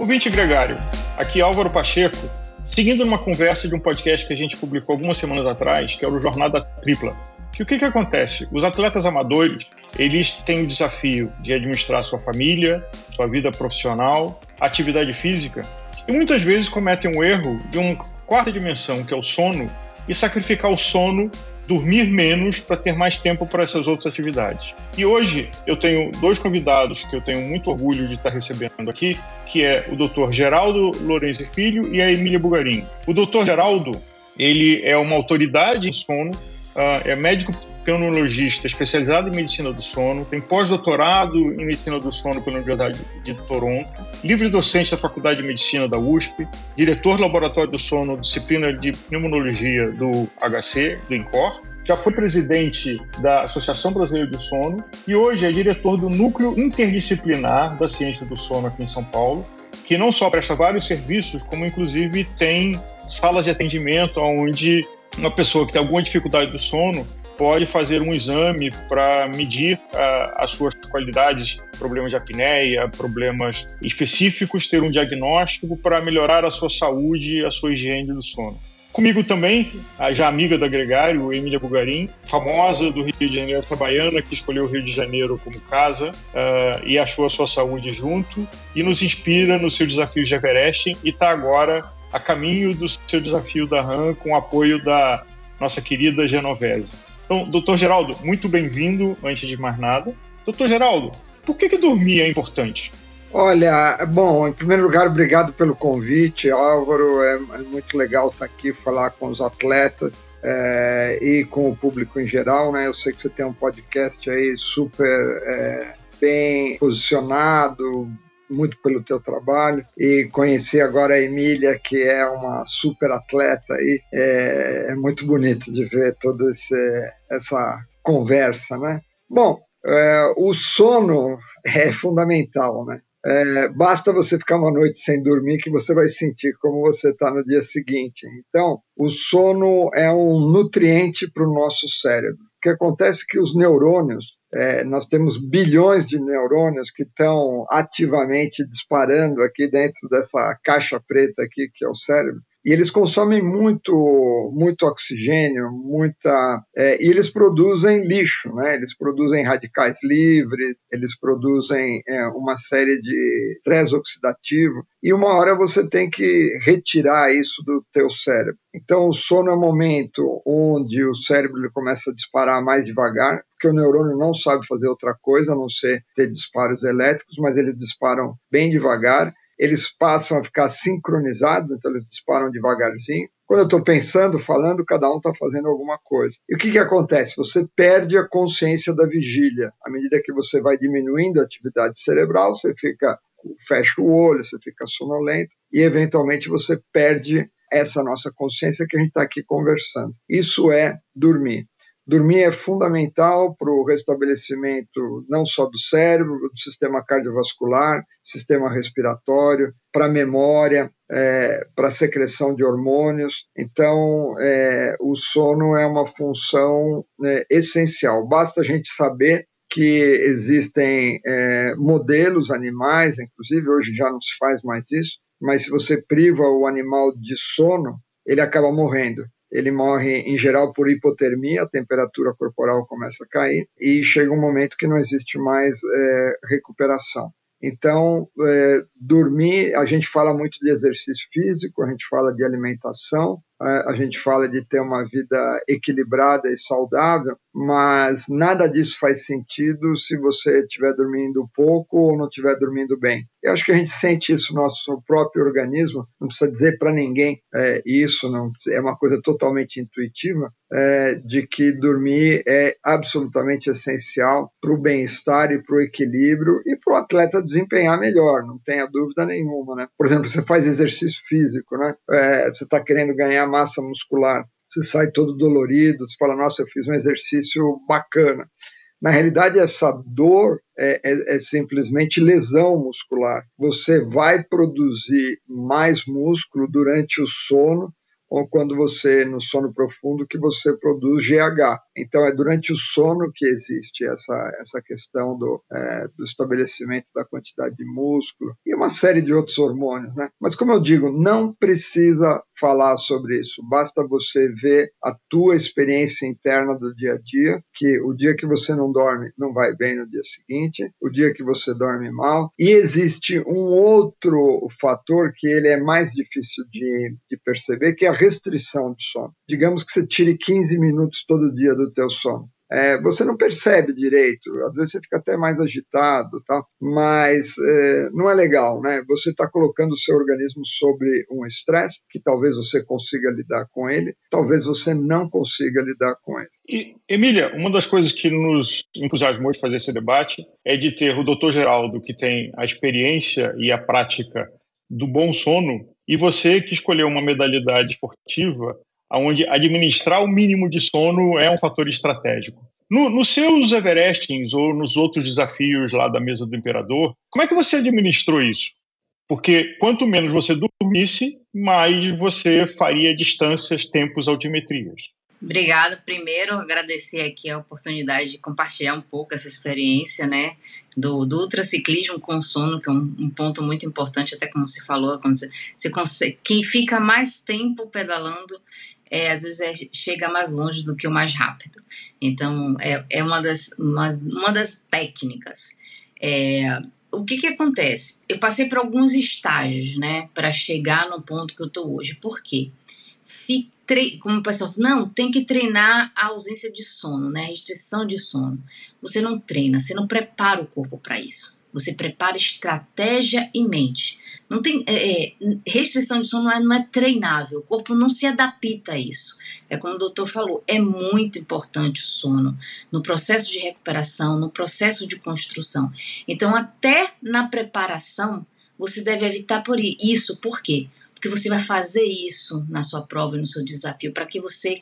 Ouvinte gregário, aqui é Álvaro Pacheco, seguindo numa conversa de um podcast que a gente publicou algumas semanas atrás, que era o Jornada Tripla. E o que, que acontece? Os atletas amadores, eles têm o desafio de administrar sua família, sua vida profissional, atividade física, e muitas vezes cometem um erro de uma quarta dimensão, que é o sono, e sacrificar o sono dormir menos para ter mais tempo para essas outras atividades. E hoje eu tenho dois convidados que eu tenho muito orgulho de estar recebendo aqui, que é o Dr. Geraldo Lourenço Filho e a Emília Bugarim. O Dr. Geraldo, ele é uma autoridade em sono, uh, é médico pneumologista especializado em medicina do sono, tem pós-doutorado em medicina do sono pela Universidade de Toronto, livre docente da Faculdade de Medicina da USP, diretor do Laboratório do Sono, disciplina de pneumologia do HC, do INCOR, já foi presidente da Associação Brasileira de Sono e hoje é diretor do Núcleo Interdisciplinar da Ciência do Sono aqui em São Paulo, que não só presta vários serviços, como inclusive tem salas de atendimento onde uma pessoa que tem alguma dificuldade do sono pode fazer um exame para medir uh, as suas qualidades, problemas de apneia, problemas específicos, ter um diagnóstico para melhorar a sua saúde e a sua higiene do sono. Comigo também, a já amiga da Gregário, Emília Bugarim, famosa do Rio de Janeiro, essa baiana que escolheu o Rio de Janeiro como casa uh, e achou a sua saúde junto e nos inspira no seu desafio de Everest e está agora a caminho do seu desafio da RAM com o apoio da nossa querida Genovese. Então, doutor Geraldo, muito bem-vindo, antes de mais nada. Doutor Geraldo, por que, que dormir é importante? Olha, bom, em primeiro lugar, obrigado pelo convite, Álvaro. É, é muito legal estar aqui falar com os atletas é, e com o público em geral, né? Eu sei que você tem um podcast aí super é, bem posicionado, muito pelo teu trabalho e conheci agora a Emília, que é uma super atleta aí. É, é muito bonito de ver toda essa conversa, né? Bom, é, o sono é fundamental, né? É, basta você ficar uma noite sem dormir que você vai sentir como você está no dia seguinte. Então, o sono é um nutriente para o nosso cérebro. O que acontece é que os neurônios é, nós temos bilhões de neurônios que estão ativamente disparando aqui dentro dessa caixa preta aqui que é o cérebro e eles consomem muito, muito oxigênio, muita é, e eles produzem lixo, né? Eles produzem radicais livres, eles produzem é, uma série de estresse oxidativo e uma hora você tem que retirar isso do teu cérebro. Então o sono é um momento onde o cérebro começa a disparar mais devagar, porque o neurônio não sabe fazer outra coisa a não ser ter disparos elétricos, mas eles disparam bem devagar eles passam a ficar sincronizados, então eles disparam devagarzinho. Quando eu estou pensando, falando, cada um está fazendo alguma coisa. E o que, que acontece? Você perde a consciência da vigília. À medida que você vai diminuindo a atividade cerebral, você fica fecha o olho, você fica sonolento e eventualmente você perde essa nossa consciência que a gente está aqui conversando. Isso é dormir. Dormir é fundamental para o restabelecimento não só do cérebro, do sistema cardiovascular, sistema respiratório, para a memória, é, para a secreção de hormônios. Então, é, o sono é uma função é, essencial. Basta a gente saber que existem é, modelos animais, inclusive hoje já não se faz mais isso, mas se você priva o animal de sono, ele acaba morrendo ele morre em geral por hipotermia, a temperatura corporal começa a cair e chega um momento que não existe mais é, recuperação. Então, é, dormir, a gente fala muito de exercício físico, a gente fala de alimentação, a gente fala de ter uma vida equilibrada e saudável, mas nada disso faz sentido se você estiver dormindo pouco ou não estiver dormindo bem. Eu acho que a gente sente isso no nosso próprio organismo, não precisa dizer para ninguém é, isso, não é uma coisa totalmente intuitiva, é, de que dormir é absolutamente essencial para o bem-estar e para o equilíbrio e para o atleta desempenhar melhor, não tenha dúvida nenhuma. Né? Por exemplo, você faz exercício físico, né? É, você está querendo ganhar massa muscular, você sai todo dolorido, você fala, nossa, eu fiz um exercício bacana. Na realidade, essa dor é, é, é, simplesmente lesão muscular. Você vai produzir mais músculo durante o sono ou quando você, no sono profundo, que você produz GH. Então, é durante o sono que existe essa, essa questão do, é, do estabelecimento da quantidade de músculo e uma série de outros hormônios, né? Mas, como eu digo, não precisa falar sobre isso, basta você ver a tua experiência interna do dia a dia, que o dia que você não dorme não vai bem no dia seguinte, o dia que você dorme mal, e existe um outro fator que ele é mais difícil de, de perceber, que é a restrição do sono. Digamos que você tire 15 minutos todo dia do teu sono é, você não percebe direito, às vezes você fica até mais agitado, tal, mas é, não é legal, né? Você está colocando o seu organismo sobre um estresse que talvez você consiga lidar com ele, talvez você não consiga lidar com ele. E, Emília, uma das coisas que nos entusiasmou de fazer esse debate é de ter o doutor Geraldo, que tem a experiência e a prática do bom sono, e você que escolheu uma modalidade esportiva onde administrar o mínimo de sono é um fator estratégico. No, nos seus Everestings ou nos outros desafios lá da mesa do imperador, como é que você administrou isso? Porque quanto menos você dormisse, mais você faria distâncias, tempos, altimetrias. Obrigado. Primeiro, agradecer aqui a oportunidade de compartilhar um pouco essa experiência, né, do, do ultraciclismo com sono, que é um, um, ponto muito importante, até como se falou, quando você, você consegue, quem fica mais tempo pedalando é, às vezes é, chega mais longe do que o mais rápido. Então, é, é uma, das, uma, uma das técnicas. É, o que, que acontece? Eu passei por alguns estágios, né, para chegar no ponto que eu estou hoje. Por quê? Como o pessoal não, tem que treinar a ausência de sono, né, a restrição de sono. Você não treina, você não prepara o corpo para isso. Você prepara estratégia e mente. Não tem é, é, restrição de sono não é, não é treinável. O corpo não se adapta a isso. É como o doutor falou, é muito importante o sono no processo de recuperação, no processo de construção. Então, até na preparação, você deve evitar por isso. Por quê? Porque você vai fazer isso na sua prova e no seu desafio para que você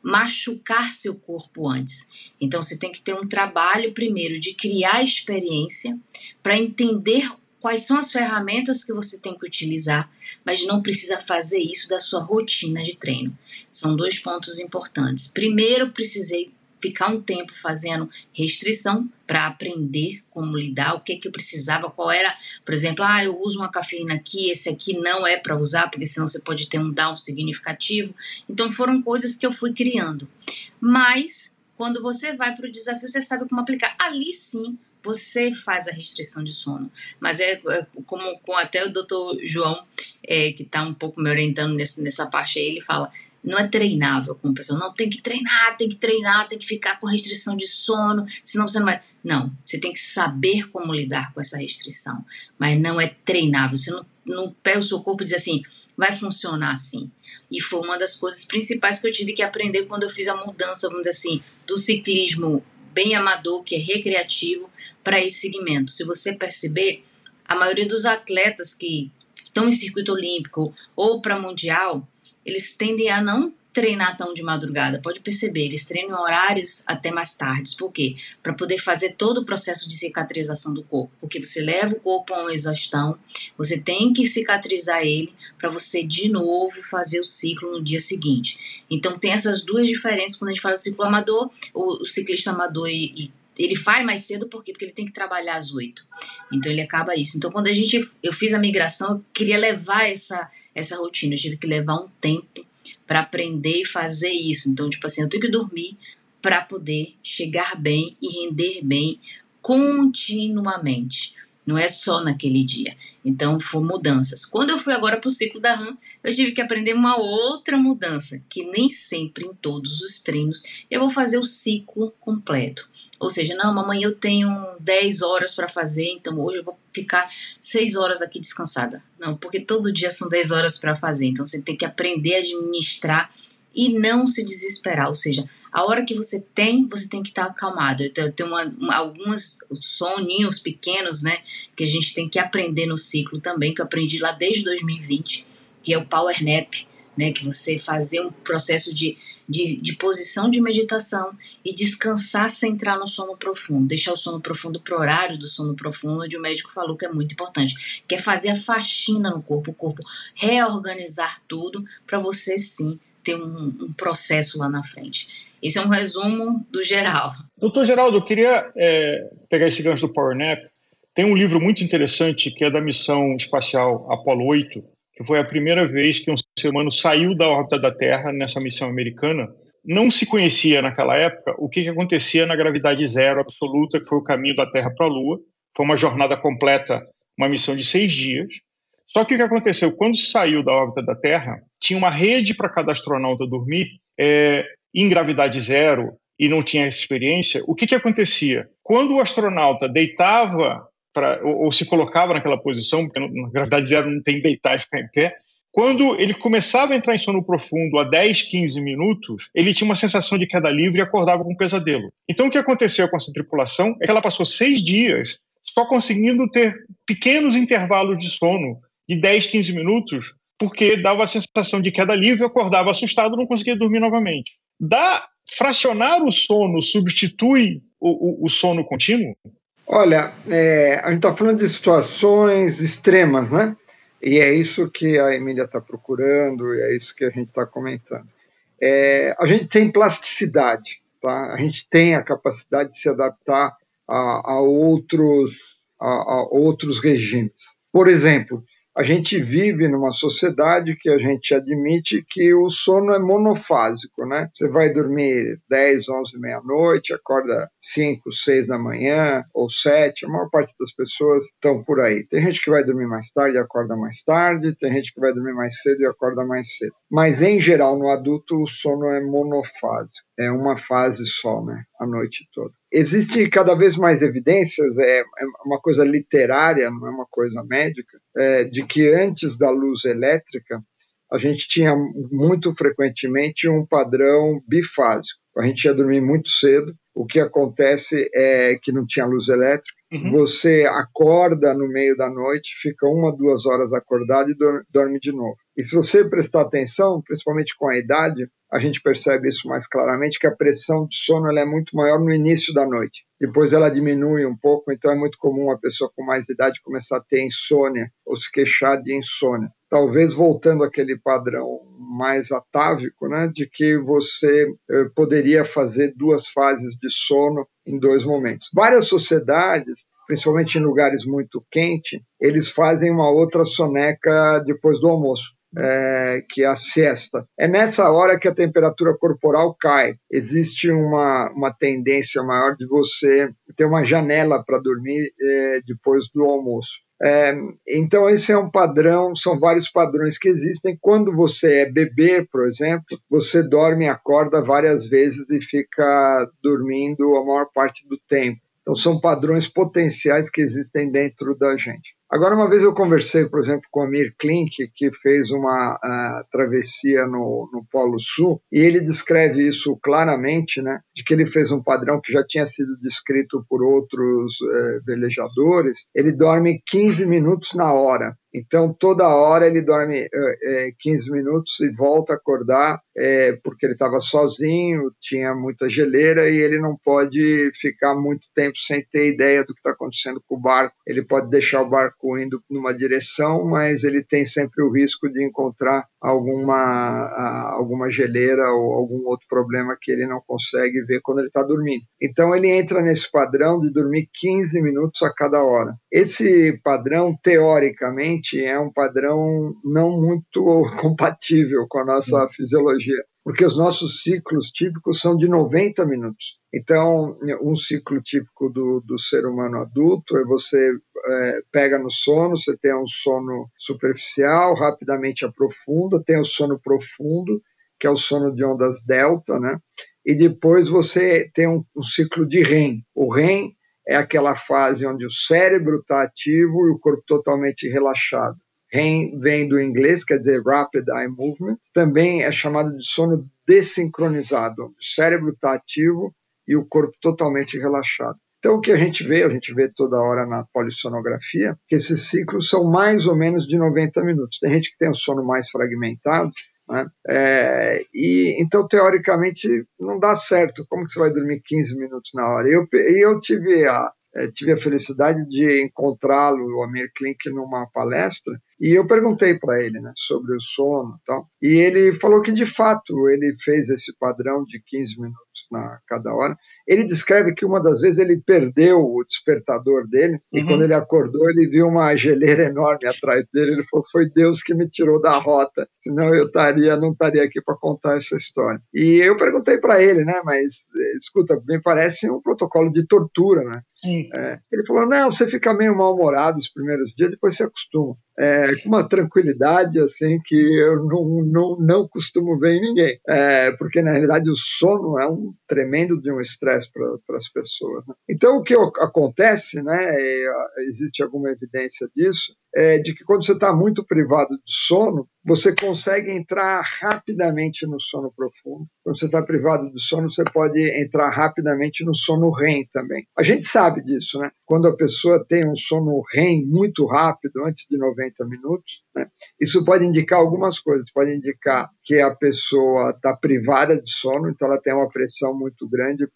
machucar seu corpo antes. Então você tem que ter um trabalho primeiro de criar experiência para entender quais são as ferramentas que você tem que utilizar, mas não precisa fazer isso da sua rotina de treino. São dois pontos importantes. Primeiro, precisei ficar um tempo fazendo restrição para aprender como lidar, o que que eu precisava, qual era, por exemplo, ah, eu uso uma cafeína aqui, esse aqui não é para usar, porque senão você pode ter um down significativo. Então foram coisas que eu fui criando. Mas quando você vai para o desafio, você sabe como aplicar. Ali sim, você faz a restrição de sono. Mas é, é como com até o doutor João, é, que está um pouco me orientando nesse, nessa parte aí, ele fala: não é treinável como pessoa. Não, tem que treinar, tem que treinar, tem que ficar com restrição de sono, senão você não vai. Não, você tem que saber como lidar com essa restrição, mas não é treinável. Você não, não pega o seu corpo e diz assim, vai funcionar assim. E foi uma das coisas principais que eu tive que aprender quando eu fiz a mudança, vamos dizer assim, do ciclismo bem amador, que é recreativo, para esse segmento. Se você perceber, a maioria dos atletas que estão em circuito olímpico ou para mundial, eles tendem a não treinar tão de madrugada. Pode perceber, eles treinam horários até mais tardes. Por quê? Para poder fazer todo o processo de cicatrização do corpo. Porque você leva o corpo a uma exaustão, você tem que cicatrizar ele para você de novo fazer o ciclo no dia seguinte. Então tem essas duas diferenças quando a gente fala do ciclo amador, o, o ciclista amador e, e ele faz mais cedo por quê? Porque ele tem que trabalhar às oito. Então ele acaba isso. Então quando a gente eu fiz a migração, eu queria levar essa essa rotina, eu tive que levar um tempo para aprender e fazer isso. Então, tipo assim, eu tenho que dormir para poder chegar bem e render bem continuamente. Não é só naquele dia. Então, foram mudanças. Quando eu fui agora para o ciclo da RAM, eu tive que aprender uma outra mudança, que nem sempre em todos os treinos eu vou fazer o ciclo completo. Ou seja, não, mamãe, eu tenho 10 horas para fazer, então hoje eu vou ficar 6 horas aqui descansada. Não, porque todo dia são 10 horas para fazer. Então, você tem que aprender a administrar e não se desesperar. Ou seja, a hora que você tem, você tem que estar tá acalmado. Eu tenho uma, alguns soninhos pequenos, né, que a gente tem que aprender no ciclo também, que eu aprendi lá desde 2020, que é o Power Nap, né? Que você fazer um processo de, de, de posição de meditação e descansar sem entrar no sono profundo, deixar o sono profundo para o horário do sono profundo, onde o médico falou que é muito importante, que é fazer a faxina no corpo, o corpo reorganizar tudo para você sim ter um, um, processo lá na frente. Esse é um resumo do geral. Doutor Geraldo, eu queria é, pegar esse gancho do PowerNap. Tem um livro muito interessante que é da missão espacial Apollo 8, que foi a primeira vez que um ser humano saiu da órbita da Terra nessa missão americana. Não se conhecia naquela época o que, que acontecia na gravidade zero absoluta, que foi o caminho da Terra para a Lua. Foi uma jornada completa, uma missão de seis dias. Só que o que aconteceu? Quando saiu da órbita da Terra, tinha uma rede para cada astronauta dormir é, em gravidade zero e não tinha experiência. O que, que acontecia? Quando o astronauta deitava pra, ou, ou, se colocava naquela posição, porque na gravidade zero não tem deitar e ficar em pé, quando ele começava a entrar em sono profundo a 10, 15 minutos, ele tinha uma sensação de queda livre e acordava com um pesadelo. Então, o que aconteceu com essa tripulação é que ela passou seis dias só conseguindo ter pequenos intervalos de sono de 10, 15 minutos, porque dava a sensação de queda livre, acordava assustado, não conseguia dormir novamente. Da fracionar o sono substitui o, o, o sono contínuo? Olha, é, a gente está falando de situações extremas, né? E é isso que a Emília está procurando, e é isso que a gente está comentando. É, a gente tem plasticidade, tá? a gente tem a capacidade de se adaptar a, a outros, a, a outros regimes. Por exemplo, a gente vive numa sociedade que a gente admite que o sono é monofásico, né? Você vai dormir 10, 11, meia-noite, acorda 5, 6 da manhã ou 7, a maior parte das pessoas estão por aí. Tem gente que vai dormir mais tarde e acorda mais tarde, tem gente que vai dormir mais cedo e acorda mais cedo. Mas, em geral, no adulto, o sono é monofásico, é uma fase só, né? A noite toda existe cada vez mais evidências, é, é, uma coisa literária, não é uma coisa médica, é, de que antes da luz elétrica a gente tinha muito frequentemente um padrão bifásico. A gente ia dormir muito cedo. O que acontece é que não tinha luz elétrica. Uhum. Você acorda no meio da noite, fica uma, duas horas acordado e dorme de novo. E se você prestar atenção, principalmente com a idade, a gente percebe isso mais claramente, que a pressão de sono é muito maior no início da noite. Depois ela diminui um pouco, então é muito comum a pessoa com mais idade começar a ter insônia ou se queixar de insônia. Talvez voltando àquele padrão mais atávico, né, de que você eh, poderia fazer duas fases de sono em dois momentos. Várias sociedades principalmente em lugares muito quentes, eles fazem uma outra soneca depois do almoço é, que é a siesta. É nessa hora que a temperatura corporal cai. Existe uma, uma tendência maior de você ter uma janela para dormir é, depois do almoço. É, então, esse é um padrão, são vários padrões que existem. Quando você é bebê, por exemplo, você dorme e acorda várias vezes e fica dormindo a maior parte do tempo. Então, são padrões potenciais que existem dentro da gente. Agora, uma vez eu conversei, por exemplo, com o Amir Klink, que fez uma uh, travessia no, no Polo Sul, e ele descreve isso claramente, né, de que ele fez um padrão que já tinha sido descrito por outros uh, velejadores. Ele dorme 15 minutos na hora. Então, toda hora ele dorme é, 15 minutos e volta a acordar, é, porque ele estava sozinho, tinha muita geleira e ele não pode ficar muito tempo sem ter ideia do que está acontecendo com o barco. Ele pode deixar o barco indo numa direção, mas ele tem sempre o risco de encontrar alguma, alguma geleira ou algum outro problema que ele não consegue ver quando ele está dormindo. Então, ele entra nesse padrão de dormir 15 minutos a cada hora. Esse padrão, teoricamente, é um padrão não muito compatível com a nossa fisiologia, porque os nossos ciclos típicos são de 90 minutos. Então, um ciclo típico do, do ser humano adulto é você é, pega no sono, você tem um sono superficial, rapidamente aprofunda, tem o sono profundo, que é o sono de ondas delta, né? E depois você tem um, um ciclo de REM. O REM é aquela fase onde o cérebro está ativo e o corpo totalmente relaxado. REM vem do inglês, quer dizer Rapid Eye Movement. Também é chamado de sono desincronizado, o cérebro está ativo e o corpo totalmente relaxado. Então, o que a gente vê, a gente vê toda hora na polissonografia, que esses ciclos são mais ou menos de 90 minutos. Tem gente que tem um sono mais fragmentado, Né? É, e Então, teoricamente, não dá certo. Como que você vai dormir 15 minutos na hora? Eu, eu tive a, é, tive a felicidade de encontrá-lo, o Amir Klink, numa palestra, e eu perguntei para ele né, sobre o sono e tal, e ele falou que, de fato, ele fez esse padrão de 15 minutos na cada hora. Ele descreve que uma das vezes ele perdeu o despertador dele uhum. e quando ele acordou ele viu uma geleira enorme atrás dele. Ele falou: "Foi Deus que me tirou da rota, senão eu estaria não estaria aqui para contar essa história". E eu perguntei para ele, né? Mas escuta, me parece um protocolo de tortura, né? É, ele falou: não, você fica meio mal-humorado os primeiros dias, depois você acostuma é, com uma tranquilidade assim que eu não, não, não costumo ver em ninguém, é, porque na realidade o sono é um tremendo de um estresse para as pessoas. Né? Então o que acontece, né, existe alguma evidência disso, é de que quando você está muito privado de sono, você consegue entrar rapidamente no sono profundo. Quando você está privado de sono, você pode entrar rapidamente no sono REM também. A gente sabe disso, né? Quando a pessoa tem um sono REM muito rápido, antes de 90 minutos, né? isso pode indicar algumas coisas. Pode indicar que a pessoa está privada de sono, então ela tem uma pressão muito grande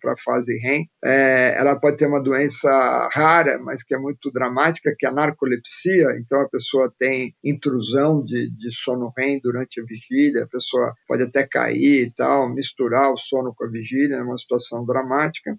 para a fase REM. É, ela pode ter uma doença rara, mas que é muito dramática, que é a narcolepsia. Então a pessoa tem intrusão de de, sono REM durante a vigília, a pessoa pode até cair e tal, misturar o sono com a vigília, é uma situação dramática.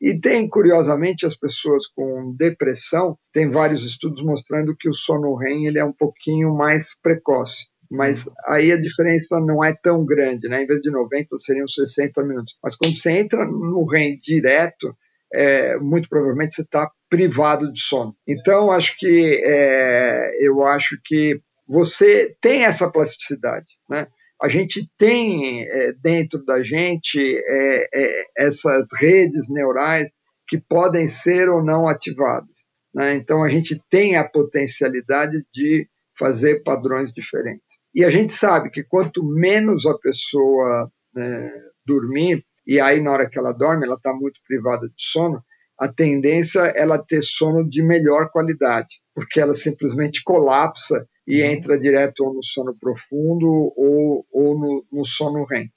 E tem, curiosamente, as pessoas com depressão, tem vários estudos mostrando que o sono REM ele é um pouquinho mais precoce. Mas aí a diferença não é tão grande, né? Em vez de 90, seriam 60 minutos. Mas quando você entra no REM direto, é, muito provavelmente você está privado de sono. Então, acho que é, eu acho que você tem essa plasticidade, né? A gente tem é, dentro da gente é, é, essas redes neurais que podem ser ou não ativadas. Né? Então, a gente tem a potencialidade de fazer padrões diferentes. E a gente sabe que quanto menos a pessoa né, dormir, e aí na hora que ela dorme, ela está muito privada de sono, a tendência é ela ter sono de melhor qualidade, porque ela simplesmente colapsa e uhum. entra direto ou no sono profundo ou, ou no, no sono REM.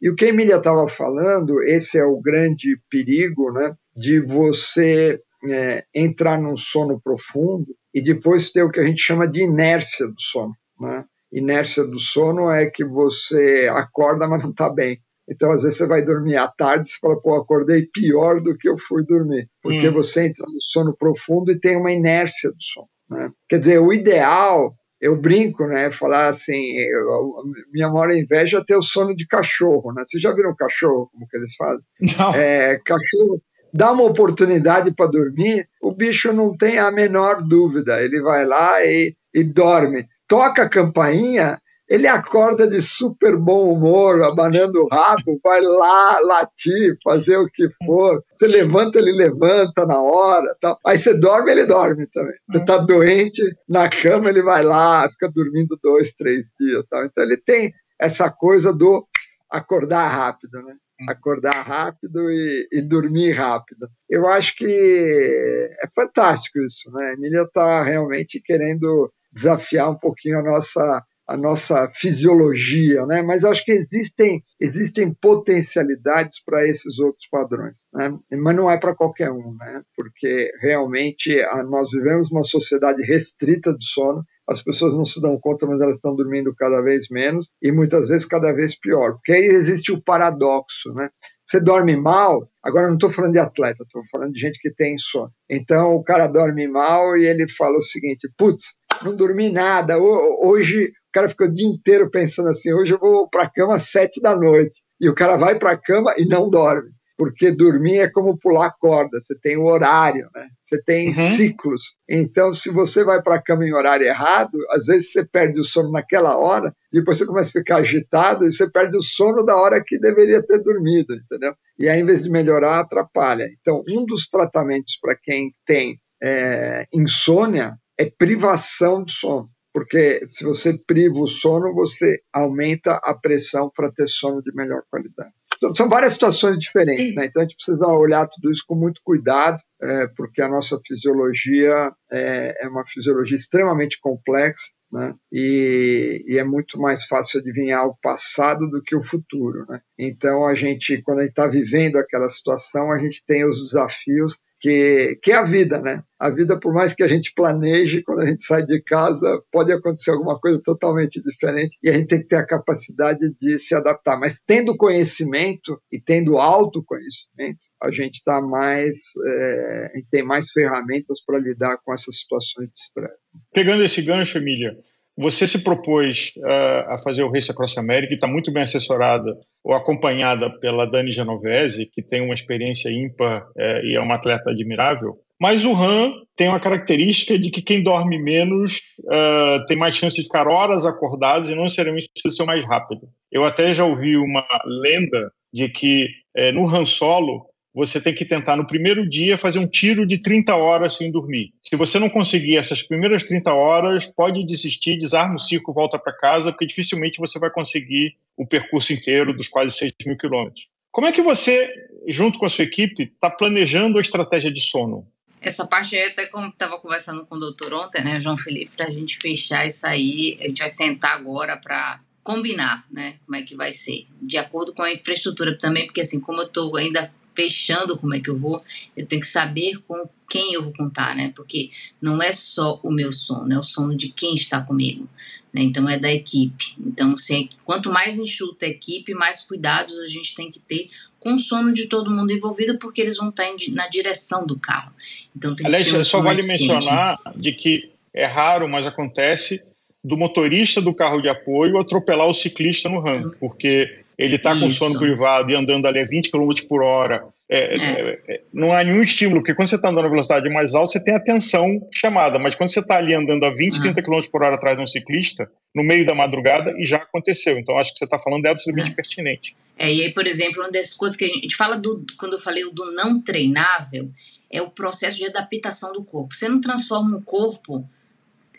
E o que a Emília estava falando, esse é o grande perigo né, de você é, entrar num sono profundo e depois ter o que a gente chama de inércia do sono. Né? Inércia do sono é que você acorda, mas não está bem. Então, às vezes, você vai dormir à tarde e fala, pô, acordei pior do que eu fui dormir. Porque hum. você entra no sono profundo e tem uma inércia do sono. Né? Quer dizer, o ideal eu brinco, né? Falar assim, eu, minha maior inveja é ter o sono de cachorro, né? Vocês já viram cachorro, como que eles fazem? Não. É, cachorro dá uma oportunidade para dormir, o bicho não tem a menor dúvida, ele vai lá e, e dorme. Toca a campainha, ele acorda de super bom humor, abanando o rabo, vai lá latir, fazer o que for. Você levanta, ele levanta na hora. Aí você dorme, ele dorme também. Você está doente, na cama ele vai lá, fica dormindo dois, três dias. Então ele tem essa coisa do acordar rápido, né? Acordar rápido e, e dormir rápido. Eu acho que é fantástico isso, né? A Emília está realmente querendo desafiar um pouquinho a nossa a nossa fisiologia, né? mas acho que existem, existem potencialidades para esses outros padrões. Né? Mas não é para qualquer um, né? porque realmente nós vivemos uma sociedade restrita de sono, as pessoas não se dão conta, mas elas estão dormindo cada vez menos e muitas vezes cada vez pior. Porque aí existe o paradoxo, né? Você dorme mal, agora não estou falando de atleta, estou falando de gente que tem sono. Então o cara dorme mal e ele fala o seguinte: putz, não dormi nada, hoje cara fica o dia inteiro pensando assim: hoje eu vou para a cama às sete da noite. E o cara vai para a cama e não dorme. Porque dormir é como pular corda, você tem o horário, né? você tem uhum. ciclos. Então, se você vai para a cama em horário errado, às vezes você perde o sono naquela hora, depois você começa a ficar agitado e você perde o sono da hora que deveria ter dormido, entendeu? E aí, em vez de melhorar, atrapalha. Então, um dos tratamentos para quem tem é, insônia é privação de sono porque se você priva o sono, você aumenta a pressão para ter sono de melhor qualidade. Então, são várias situações diferentes, né? então a gente precisa olhar tudo isso com muito cuidado, é, porque a nossa fisiologia é, é, uma fisiologia extremamente complexa, né? E, e, é muito mais fácil adivinhar o passado do que o futuro, né? Então a gente, quando a gente está vivendo aquela situação, a gente tem os desafios que, que é a vida, né? A vida, por mais que a gente planeje, quando a gente sai de casa, pode acontecer alguma coisa totalmente diferente e a gente tem que ter a capacidade de se adaptar. Mas tendo conhecimento e tendo autoconhecimento, a gente está mais, é, tem mais ferramentas para lidar com essas situações de estresse. Pegando esse gancho, Emília, você se propôs uh, a fazer o Race Across America e está muito bem assessorada ou acompanhada pela Dani Genovese, que tem uma experiência ímpar uh, e é uma atleta admirável. Mas o RAM tem uma característica de que quem dorme menos uh, tem mais chance de ficar horas acordados e não necessariamente ser mais rápido. Eu até já ouvi uma lenda de que eh, no Han Solo você tem que tentar no primeiro dia fazer um tiro de 30 horas sem dormir. Se você não conseguir essas primeiras 30 horas, pode desistir, desarma o circo, volta para casa, porque dificilmente você vai conseguir o percurso inteiro dos quase 6 mil quilômetros. Como é que você, junto com a sua equipe, está planejando a estratégia de sono? Essa parte aí, até como estava conversando com o doutor ontem, né, João Felipe, para a gente fechar isso aí, a gente vai sentar agora para combinar, né, como é que vai ser, de acordo com a infraestrutura também, porque assim, como eu estou ainda fechando como é que eu vou, eu tenho que saber com quem eu vou contar, né? Porque não é só o meu sono, é o sono de quem está comigo, né? Então é da equipe. Então, se, quanto mais enxuta a equipe, mais cuidados a gente tem que ter com o sono de todo mundo envolvido, porque eles vão estar em, na direção do carro. Então tem Aliás, que ser um só vale eficiente. mencionar de que é raro, mas acontece do motorista do carro de apoio atropelar o ciclista no RAM, porque ele está com sono privado e andando ali a 20 km por hora. É, é. É, não há nenhum estímulo, porque quando você está andando a velocidade mais alta, você tem atenção chamada, mas quando você está ali andando a 20, 30 km por hora atrás de um ciclista, no meio da madrugada, e já aconteceu. Então, acho que você está falando é absolutamente é. pertinente. É, e aí, por exemplo, uma das coisas que a gente fala do, quando eu falei do não treinável, é o processo de adaptação do corpo. Você não transforma um corpo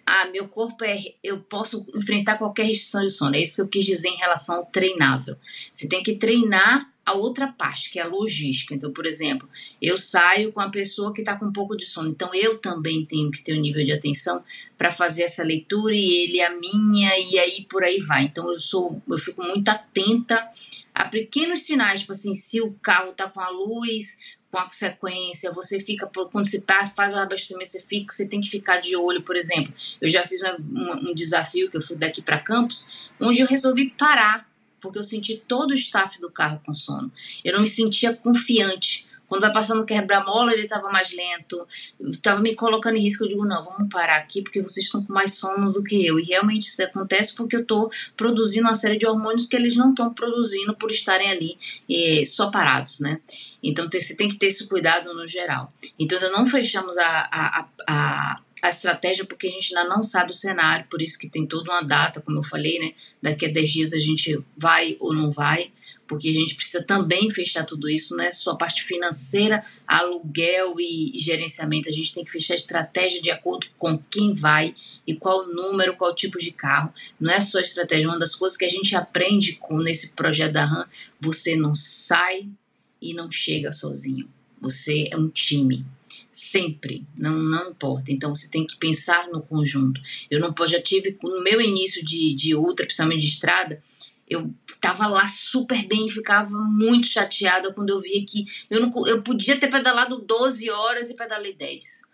ah, meu corpo é. Eu posso enfrentar qualquer restrição de sono. É isso que eu quis dizer em relação ao treinável. Você tem que treinar a outra parte, que é a logística. Então, por exemplo, eu saio com a pessoa que está com um pouco de sono. Então, eu também tenho que ter um nível de atenção para fazer essa leitura e ele a minha e aí por aí vai. Então, eu sou, eu fico muito atenta a pequenos sinais, tipo assim, se o carro está com a luz com a sequência, você fica, quando você faz o abastecimento, você fica, você tem que ficar de olho, por exemplo. Eu já fiz um, um desafio que eu fui daqui para Campos, onde eu resolvi parar, porque eu senti todo o staff do carro com sono. Eu não me sentia confiante quando vai passando quebra-mola, ele estava mais lento, estava me colocando em risco. Eu digo, não, vamos parar aqui porque vocês estão com mais sono do que eu. E realmente isso acontece porque eu estou produzindo uma série de hormônios que eles não estão produzindo por estarem ali eh, só parados, né? Então você tem que ter esse cuidado no geral. Então ainda não fechamos a, a, a, a estratégia porque a gente ainda não sabe o cenário, por isso que tem toda uma data, como eu falei, né? Daqui a 10 dias a gente vai ou não vai porque a gente precisa também fechar tudo isso, não é só a parte financeira, aluguel e, gerenciamento, a gente tem que fechar a estratégia de acordo com quem vai e qual número, qual tipo de carro. Não é só estratégia, uma das coisas que a gente aprende com nesse projeto da RAM, você não sai e não chega sozinho. Você é um time sempre, não, não importa. Então você tem que pensar no conjunto. Eu não já tive no meu início de, de ultra, principalmente de estrada, eu tava lá super bem e ficava muito chateada quando eu via que eu não eu podia ter pedalado 12 horas e pedalei 10.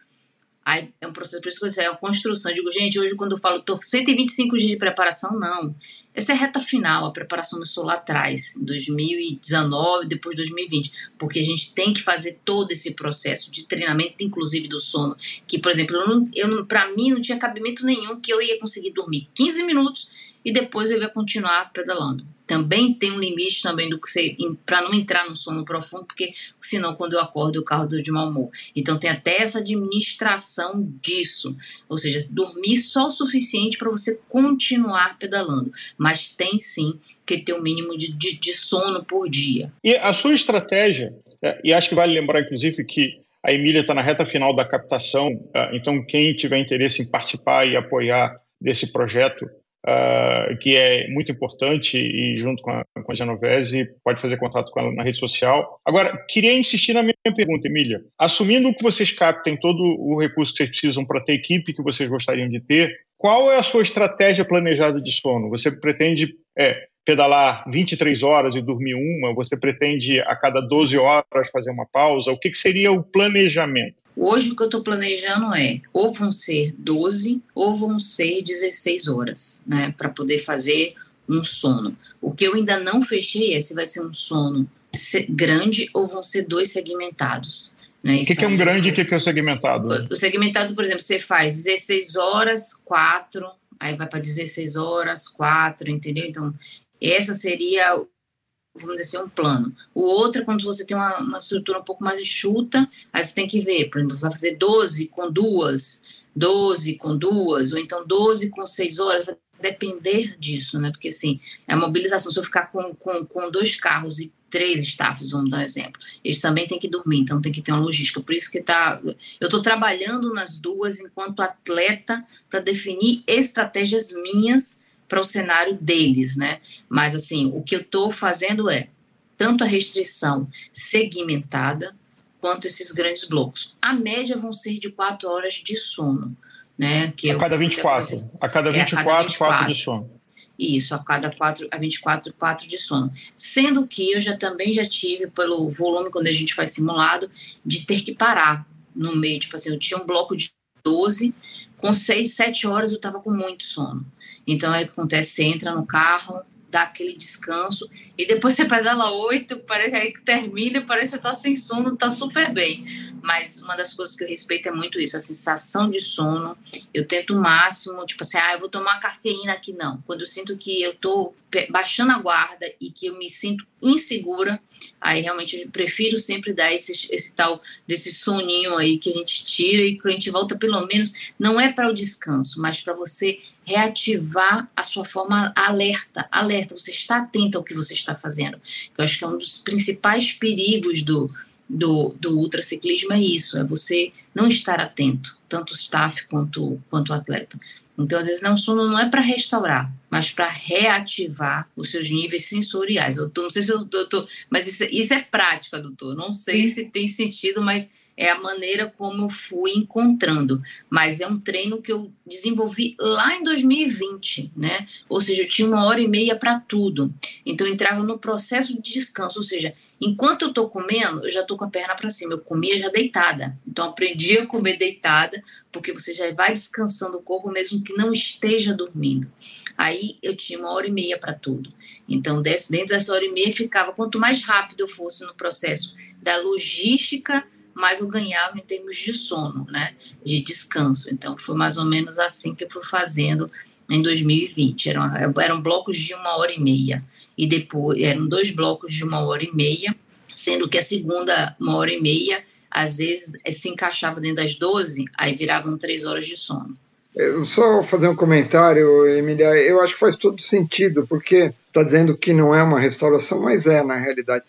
Aí é um processo, por isso que eu disse, é uma construção. Eu digo, gente, hoje quando eu falo, tô 125 dias de preparação, não. Essa é a reta final, a preparação começou lá atrás, em 2019, depois de 2020, porque a gente tem que fazer todo esse processo de treinamento, inclusive do sono, que, por exemplo, eu não, eu não, para mim não tinha cabimento nenhum que eu ia conseguir dormir 15 minutos e depois eu ia continuar pedalando. Também tem um limite também do que você para não entrar no sono profundo, porque senão quando eu acordo o carro de mau humor. Então tem até essa administração disso, ou seja, dormir só o suficiente para você continuar pedalando, mas tem sim que ter um mínimo de, de, de sono por dia. E a sua estratégia, é, e acho que vale lembrar inclusive que a Emília está na reta final da captação, é, então quem tiver interesse em participar e apoiar desse projeto uh, que é muito importante e junto com a, com a Genovese pode fazer contato com ela na rede social. Agora, queria insistir na minha pergunta, Emília. Assumindo que vocês captem todo o recurso que vocês precisam para ter equipe que vocês gostariam de ter, qual é a sua estratégia planejada de sono? Você pretende é, pedalar 23 horas e dormir uma? Você pretende a cada 12 horas fazer uma pausa? O que, que seria o planejamento? Hoje o que eu estou planejando é ou vão ser 12 ou vão ser 16 horas, né? Para poder fazer um sono. O que eu ainda não fechei é se vai ser um sono grande ou vão ser dois segmentados. Né? O que, que, é um grande e o que, que é um segmentado? O segmentado, por exemplo, você faz 16 horas, 4, aí vai para 16 horas, 4, entendeu? Então, essa seria, vamos dizer assim, um plano. O outro é quando você tem uma, uma estrutura um pouco mais enxuta, aí você tem que ver, por exemplo, você vai fazer 12 com duas, 12 com duas, ou então 12 com 6 horas, vai depender disso, né? Porque, assim, é a mobilização, se eu ficar com, com, com dois carros e três staffs, vamos dar um exemplo. Eles também têm que dormir, então tem que ter uma logística. Por isso que tá, eu estou trabalhando nas duas enquanto atleta para definir estratégias minhas para o cenário deles, né? Mas assim, o que eu estou fazendo é tanto a restrição segmentada quanto esses grandes blocos. A média vão ser de quatro horas de sono, né? Que a cada 24. A cada 24, é, a cada 24 4 de sono. Isso, a cada 4 a 24, 4 de sono. Sendo que eu já também já tive, pelo volume, quando a gente faz simulado, de ter que parar no meio. Tipo assim, eu tinha um bloco de 12, com 6, 7 horas eu estava com muito sono. Então, aí o que acontece? Você entra no carro, dá aquele descanso, e depois você pedala 8, parece aí que termina, parece que você está sem sono, está super bem mas uma das coisas que eu respeito é muito isso, a sensação de sono. Eu tento o máximo, tipo assim, ah, eu vou tomar cafeína aqui, não. Quando eu sinto que eu tô baixando a guarda e que eu me sinto insegura, aí realmente eu prefiro sempre dar esse, esse tal desse soninho aí que a gente tira e que a gente volta pelo menos, não é para o descanso, mas para você reativar a sua forma alerta, alerta, você está atento ao que você está fazendo. Eu acho que é um dos principais perigos do do, do ultraciclismo é isso, é você não estar atento, tanto o staff quanto, quanto o atleta. Então, às vezes, não, sono não é para restaurar, mas para reativar os seus níveis sensoriais. Eu tô, não sei se eu tô, mas isso, isso é prática, doutor. Não sei se tem sentido, mas é a maneira como eu fui encontrando, mas é um treino que eu desenvolvi lá em 2020, né? Ou seja, eu tinha uma hora e meia para tudo. Então eu entrava no processo de descanso, ou seja, enquanto eu estou comendo, eu já estou com a perna para cima, eu comia já deitada. Então aprendi a comer deitada, porque você já vai descansando o corpo mesmo que não esteja dormindo. Aí eu tinha uma hora e meia para tudo. Então dentro dessa hora e meia ficava quanto mais rápido eu fosse no processo da logística mais eu ganhava em termos de sono, né? De descanso. Então, foi mais ou menos assim que eu fui fazendo em 2020. Eram, eram blocos de uma hora e meia. E depois, eram dois blocos de uma hora e meia, sendo que a segunda, uma hora e meia, às vezes eh, se encaixava dentro das 12, aí viravam três horas de sono. Eu só fazer um comentário, Emília. Eu acho que faz todo sentido, porque está dizendo que não é uma restauração, mas é na realidade.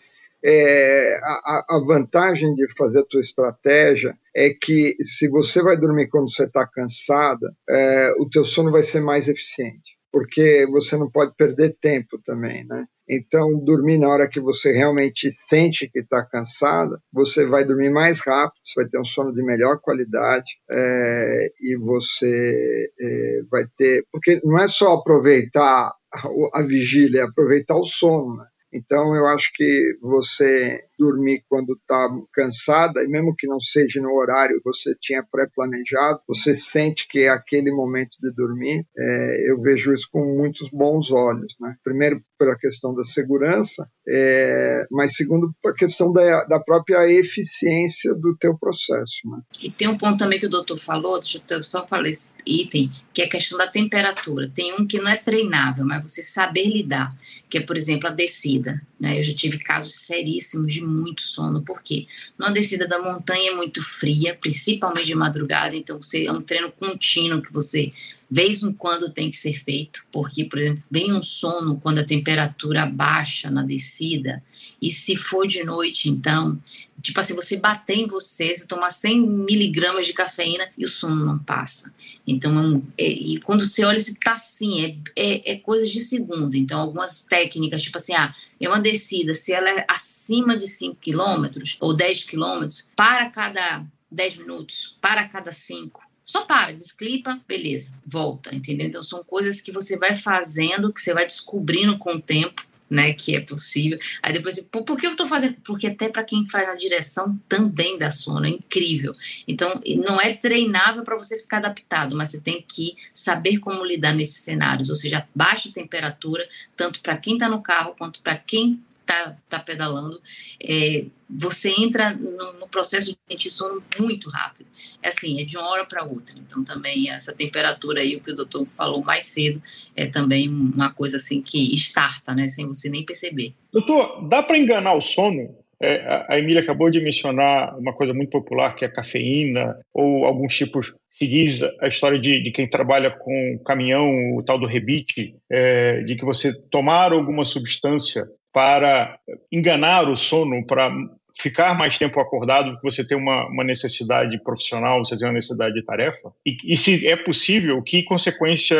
É, a, a, vantagem de fazer a tua estratégia é que se você vai dormir quando você está cansada, é, o teu sono vai ser mais eficiente, porque você não pode perder tempo também, né? Então, dormir na hora que você realmente sente que está cansada, você vai dormir mais rápido, você vai ter um sono de melhor qualidade é, e você é, vai ter. Porque não é só aproveitar a, vigília, é aproveitar o sono, né? Então, eu acho que você dormir quando está cansada, e mesmo que não seja no horário que você tinha pré-planejado, você sente que é aquele momento de dormir. É, eu vejo isso com muitos bons olhos. Né? Primeiro, pela questão da segurança, é, mas segundo, pela questão da, da própria eficiência do teu processo. Né? E tem um ponto também que o doutor falou, deixa eu só falar esse item, que é a questão da temperatura. Tem um que não é treinável, mas você saber lidar, que é, por exemplo, a descida. Né? Eu já tive casos seríssimos de muito sono, porque numa descida da montanha é muito fria, principalmente de madrugada, então você é um treino contínuo que você vez em quando tem que ser feito, porque, por exemplo, vem um sono quando a temperatura baixa na descida, e se for de noite, então, tipo assim, você bater em você, você tomar 100 miligramas de cafeína e o sono não passa. Então, é, e quando você olha, você tá assim, é, é, é coisa de segundo. Então, algumas técnicas, tipo assim, ah, é uma descida, se ela é acima de 5 quilômetros ou 10 quilômetros, para cada 10 minutos, para cada 5 só para, desclipa, beleza, volta, entendeu? Então são coisas que você vai fazendo, que você vai descobrindo com o tempo, né, que é possível. Aí depois, por, por que eu estou fazendo? Porque até para quem faz na direção também dá sono, é incrível. Então, não é treinável para você ficar adaptado, mas você tem que saber como lidar nesses cenários, ou seja, baixa temperatura, tanto para quem está no carro quanto para quem tá, tá pedalando, é, você entra no, no, processo de sono muito rápido. É assim, é de uma hora para outra. Então, também essa temperatura aí, o que o doutor falou mais cedo, é também uma coisa assim que starta, né, sem você nem perceber. Doutor, dá para enganar o sono? É, a Emília acabou de mencionar uma coisa muito popular que é a cafeína ou alguns tipos seguis a história de, de, quem trabalha com caminhão, o tal do rebite, é, de que você tomar alguma substância para enganar o sono, para ficar mais tempo acordado, porque você tem uma, uma, necessidade profissional, você tem uma necessidade de tarefa? E, e, se é possível, que consequência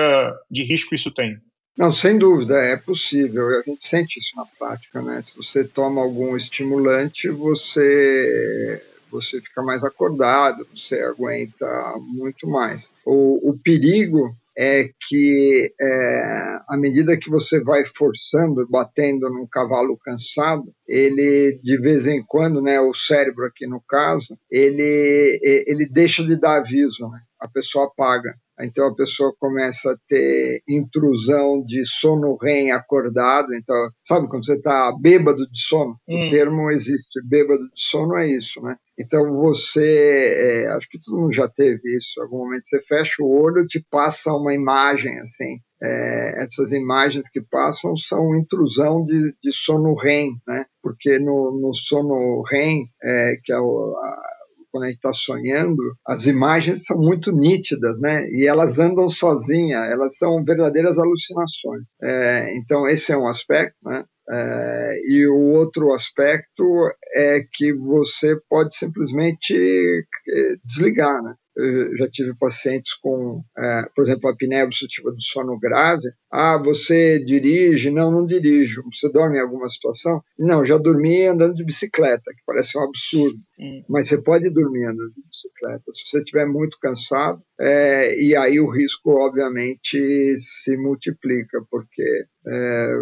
de risco isso tem? Não, sem dúvida, é possível. A gente sente isso na prática, né? Se você toma algum estimulante, você você fica mais acordado, você aguenta muito mais. O, o perigo é que é, à medida que você vai forçando, batendo num cavalo cansado, ele de vez em quando, né, o cérebro aqui no caso, ele ele deixa de dar aviso, né? A pessoa apaga. Então a pessoa começa a ter intrusão de sono REM acordado. Então, sabe quando você está bêbado de sono? Hum. O termo existe, bêbado de sono é isso, né? Então você, é, acho que todo mundo já teve isso. Em algum momento você fecha o olho, te passa uma imagem assim. É, essas imagens que passam são intrusão de, de sono REM, né? Porque no, no sono REM, é, que é o, a, quando a gente está sonhando, as imagens são muito nítidas, né? E elas andam sozinhas, elas são verdadeiras alucinações. É, então, esse é um aspecto, né? É, e o outro aspecto é que você pode simplesmente é, desligar, né? Eu já tive pacientes com, é, por exemplo, apneia obstrutiva do sono grave. Ah, você dirige? Não, não dirijo. Você dorme em alguma situação? Não, já dormi andando de bicicleta, que parece um absurdo. Hum. Mas você pode dormir andando de bicicleta. Se você estiver muito cansado, é, e aí o risco, obviamente, se multiplica, porque é,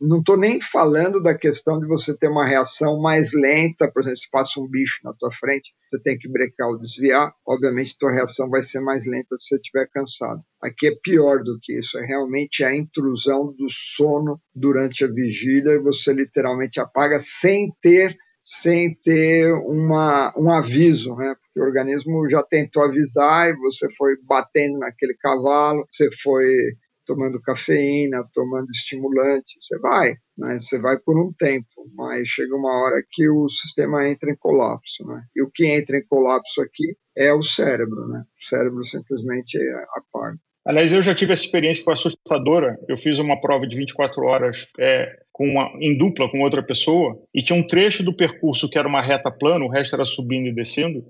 não estou nem falando da questão de você ter uma reação mais lenta, por exemplo, se passa um bicho na tua frente, você tem que brecar ou desviar, obviamente tua reação vai ser mais lenta se você estiver cansado. Aqui é pior do que isso, é realmente a intrusão do sono durante a vigília e você literalmente apaga sem ter sem ter uma, um aviso, né? Porque o organismo já tentou avisar e você foi batendo naquele cavalo, você foi tomando cafeína, tomando estimulante, você vai, né? Você vai por um tempo, mas chega uma hora que o sistema entra em colapso, né? E o que entra em colapso aqui é o cérebro, né? O cérebro simplesmente apaga. Aliás, eu já tive essa experiência que foi assustadora. Eu fiz uma prova de 24 horas é, com uma, em dupla com outra pessoa e tinha um trecho do percurso que era uma reta plana, o resto era subindo e descendo.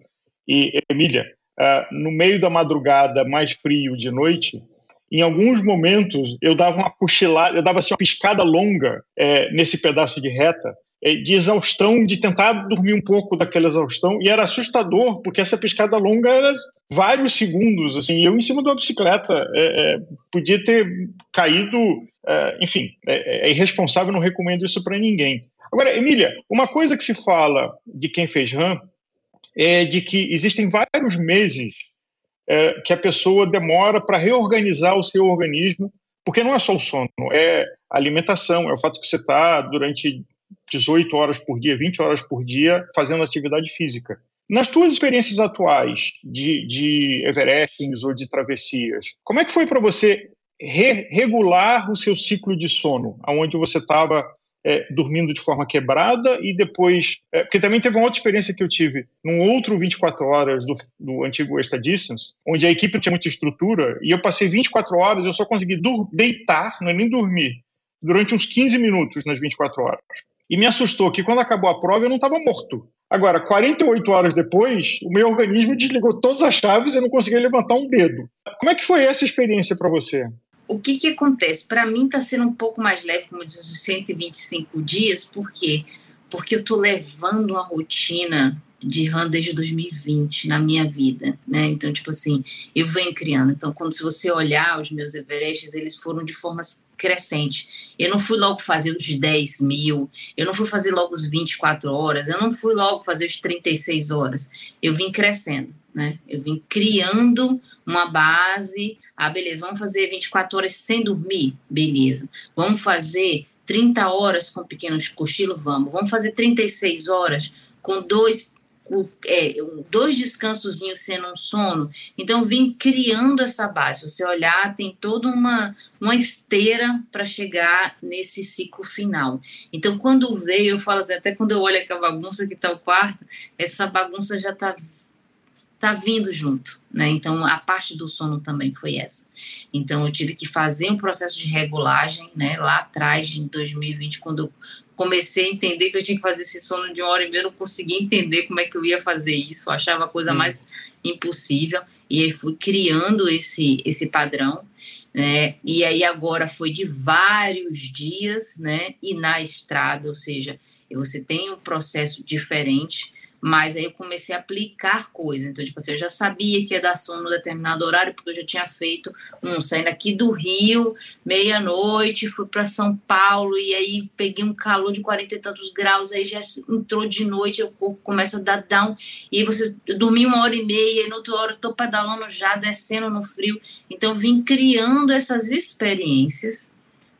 E, Emília, uh, no meio da madrugada, mais frio de noite, em alguns momentos eu dava uma cochilada, eu dava assim, uma piscada longa é, nesse pedaço de reta é, de exaustão, de tentar dormir um pouco daquela exaustão, e era assustador, porque essa piscada longa era vários segundos, assim, eu em cima de uma bicicleta, é, é, podia ter caído, é, enfim, é, é, irresponsável, não recomendo isso para ninguém. Agora, Emília, uma coisa que se fala de quem fez RAM é de que existem vários meses é, que a pessoa demora para reorganizar o seu organismo, porque não é só o sono, é a alimentação, é o fato que você está durante 18 horas por dia, 20 horas por dia fazendo atividade física. Nas tuas experiências atuais de, de Everestings ou de travessias, como é que foi para você re regular o seu ciclo de sono, aonde você estava é, dormindo de forma quebrada e depois. É, porque também teve uma outra experiência que eu tive num outro 24 horas do, do antigo Extra Distance, onde a equipe tinha muita estrutura e eu passei 24 horas, eu só consegui deitar, não é nem dormir, durante uns 15 minutos nas 24 horas. E me assustou que quando acabou a prova eu não estava morto. Agora, 48 horas depois, o meu organismo desligou todas as chaves e eu não conseguia levantar um dedo. Como é que foi essa experiência para você? O que, que acontece? Para mim está sendo um pouco mais leve, como diz, os 125 dias, por quê? Porque eu estou levando uma rotina de RAM desde 2020 na minha vida, né? Então, tipo assim, eu venho criando. Então, quando se você olhar os meus Everestes, eles foram de formas crescentes. Eu não fui logo fazer os 10 mil, eu não fui fazer logo os 24 horas, eu não fui logo fazer os 36 horas. Eu vim crescendo, né? Eu vim criando uma base. Ah, beleza, vamos fazer 24 horas sem dormir? Beleza. Vamos fazer 30 horas com pequenos cochilos? Vamos. Vamos fazer 36 horas com dois é, dois descansozinhos sendo um sono. Então, vim criando essa base. Se você olhar, tem toda uma, uma esteira para chegar nesse ciclo final. Então, quando veio, eu falo assim, até quando eu olho aquela bagunça que está o quarto, essa bagunça já está tá vindo junto, né? Então a parte do sono também foi essa. Então eu tive que fazer um processo de regulagem, né? Lá atrás, em 2020, quando eu comecei a entender que eu tinha que fazer esse sono de uma hora e meia, eu não conseguia entender como é que eu ia fazer isso, eu achava a coisa hum. mais impossível, e aí fui criando esse, esse padrão, né, e aí agora foi de vários dias, né, e na estrada, ou seja, você tem um processo diferente, mas aí eu comecei a aplicar coisas. Então, tipo assim, eu já sabia que ia dar sono no determinado horário, porque eu já tinha feito um saindo aqui do Rio, meia-noite, fui para São Paulo, e aí peguei um calor de 40 e tantos graus, aí já entrou de noite, o corpo começa a dar down, e aí você dormi uma hora e meia, e na outra hora eu tô pedalando já, descendo no frio. Então, eu vim criando essas experiências